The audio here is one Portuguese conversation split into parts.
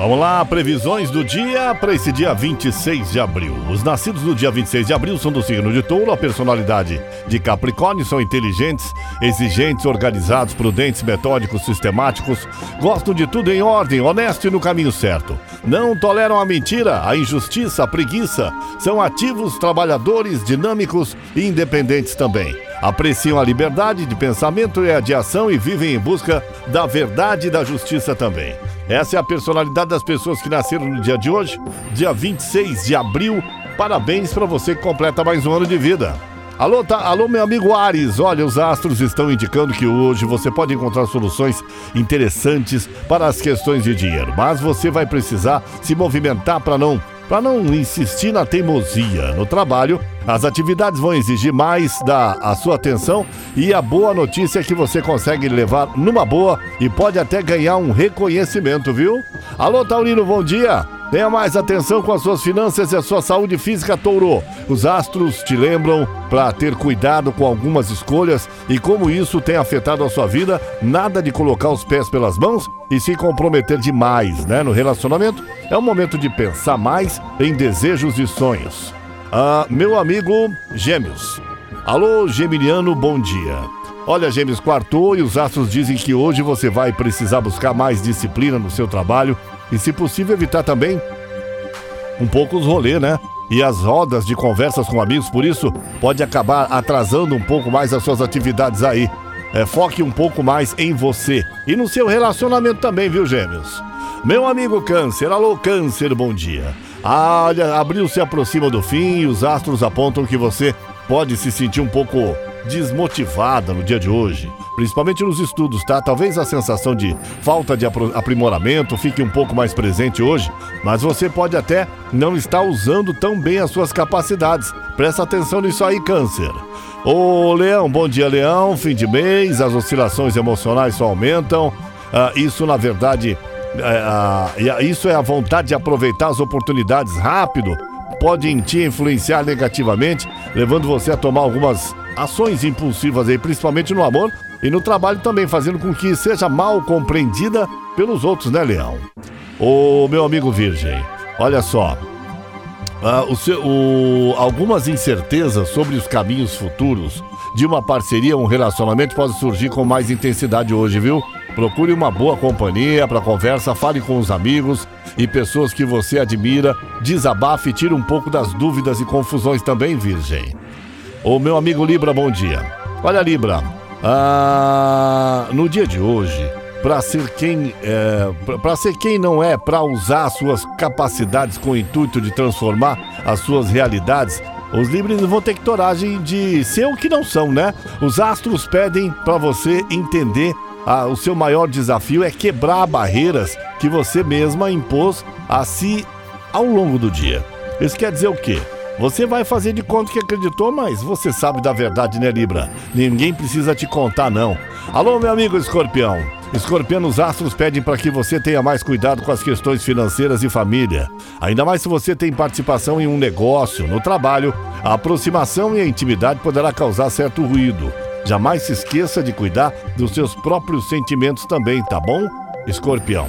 Vamos lá, previsões do dia para esse dia 26 de abril. Os nascidos no dia 26 de abril são do signo de touro, a personalidade de Capricórnio são inteligentes, exigentes, organizados, prudentes, metódicos, sistemáticos, gostam de tudo em ordem, honesto e no caminho certo. Não toleram a mentira, a injustiça, a preguiça. São ativos, trabalhadores, dinâmicos e independentes também apreciam a liberdade de pensamento e a de ação e vivem em busca da verdade e da justiça também. Essa é a personalidade das pessoas que nasceram no dia de hoje, dia 26 de abril. Parabéns para você que completa mais um ano de vida. Alô, tá, alô, meu amigo Ares. Olha, os astros estão indicando que hoje você pode encontrar soluções interessantes para as questões de dinheiro, mas você vai precisar se movimentar para não para não insistir na teimosia. No trabalho, as atividades vão exigir mais da a sua atenção e a boa notícia é que você consegue levar numa boa e pode até ganhar um reconhecimento, viu? Alô, Taurino, bom dia! Tenha mais atenção com as suas finanças e a sua saúde física, Touro. Os astros te lembram para ter cuidado com algumas escolhas e como isso tem afetado a sua vida. Nada de colocar os pés pelas mãos e se comprometer demais, né? No relacionamento é o momento de pensar mais em desejos e sonhos. Ah, meu amigo Gêmeos. Alô, Geminiano, bom dia. Olha, Gêmeos quartou e os astros dizem que hoje você vai precisar buscar mais disciplina no seu trabalho e, se possível, evitar também um pouco os rolês, né? E as rodas de conversas com amigos, por isso pode acabar atrasando um pouco mais as suas atividades aí. É, foque um pouco mais em você e no seu relacionamento também, viu, gêmeos? Meu amigo Câncer, alô Câncer, bom dia. Olha, abril se aproxima do fim e os astros apontam que você pode se sentir um pouco desmotivada no dia de hoje, principalmente nos estudos, tá? Talvez a sensação de falta de aprimoramento fique um pouco mais presente hoje, mas você pode até não estar usando tão bem as suas capacidades. Presta atenção nisso aí, Câncer. Ô Leão, bom dia, Leão. Fim de mês, as oscilações emocionais só aumentam. Ah, isso, na verdade, é, ah, isso é a vontade de aproveitar as oportunidades rápido pode em ti influenciar negativamente, levando você a tomar algumas ações impulsivas aí, principalmente no amor e no trabalho também, fazendo com que seja mal compreendida pelos outros, né, Leão? Ô, meu amigo Virgem, olha só. Uh, o seu, o, algumas incertezas sobre os caminhos futuros de uma parceria, um relacionamento pode surgir com mais intensidade hoje, viu? Procure uma boa companhia para conversa, fale com os amigos e pessoas que você admira, desabafe e tire um pouco das dúvidas e confusões também, Virgem. Ô meu amigo Libra, bom dia. Olha, Libra, ah, no dia de hoje, para ser quem é, para ser quem não é, para usar suas capacidades com o intuito de transformar as suas realidades, os Libras vão ter que coragem de ser o que não são, né? Os astros pedem para você entender ah, o seu maior desafio é quebrar barreiras que você mesma impôs a si ao longo do dia. Isso quer dizer o quê? Você vai fazer de conta que acreditou, mas você sabe da verdade, né, Libra? Ninguém precisa te contar, não. Alô, meu amigo escorpião. Escorpião, os astros pedem para que você tenha mais cuidado com as questões financeiras e família. Ainda mais se você tem participação em um negócio, no trabalho, a aproximação e a intimidade poderá causar certo ruído. Jamais se esqueça de cuidar dos seus próprios sentimentos também, tá bom? Escorpião.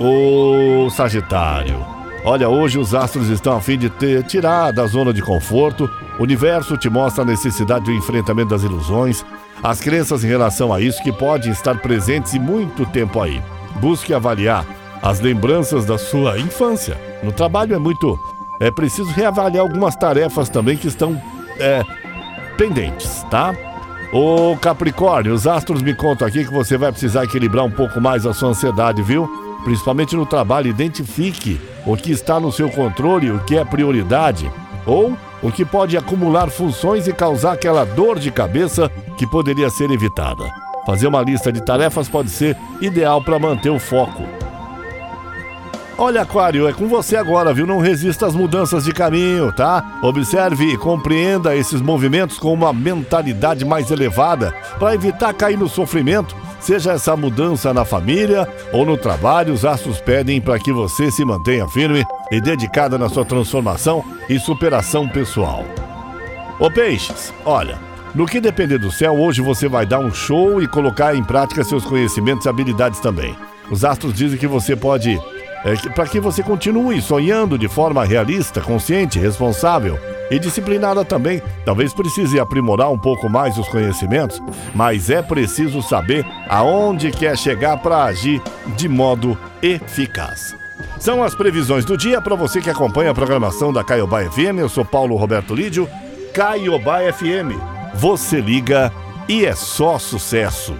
Ô Sagitário. Olha, hoje os astros estão a fim de te tirar da zona de conforto. O universo te mostra a necessidade do enfrentamento das ilusões, as crenças em relação a isso que podem estar presentes e muito tempo aí. Busque avaliar as lembranças da sua infância. No trabalho é muito. É preciso reavaliar algumas tarefas também que estão é, pendentes, tá? Ô Capricórnio, os astros me contam aqui que você vai precisar equilibrar um pouco mais a sua ansiedade, viu? Principalmente no trabalho, identifique o que está no seu controle, o que é prioridade, ou o que pode acumular funções e causar aquela dor de cabeça que poderia ser evitada. Fazer uma lista de tarefas pode ser ideal para manter o foco. Olha, Aquário, é com você agora, viu? Não resista às mudanças de caminho, tá? Observe e compreenda esses movimentos com uma mentalidade mais elevada para evitar cair no sofrimento, seja essa mudança na família ou no trabalho. Os astros pedem para que você se mantenha firme e dedicada na sua transformação e superação pessoal. Ô Peixes, olha, No que depender do céu, hoje você vai dar um show e colocar em prática seus conhecimentos e habilidades também. Os astros dizem que você pode. É, para que você continue sonhando de forma realista, consciente, responsável e disciplinada também. Talvez precise aprimorar um pouco mais os conhecimentos, mas é preciso saber aonde quer chegar para agir de modo eficaz. São as previsões do dia para você que acompanha a programação da Caiobá FM. Eu sou Paulo Roberto Lídio, Caiobá FM. Você liga e é só sucesso.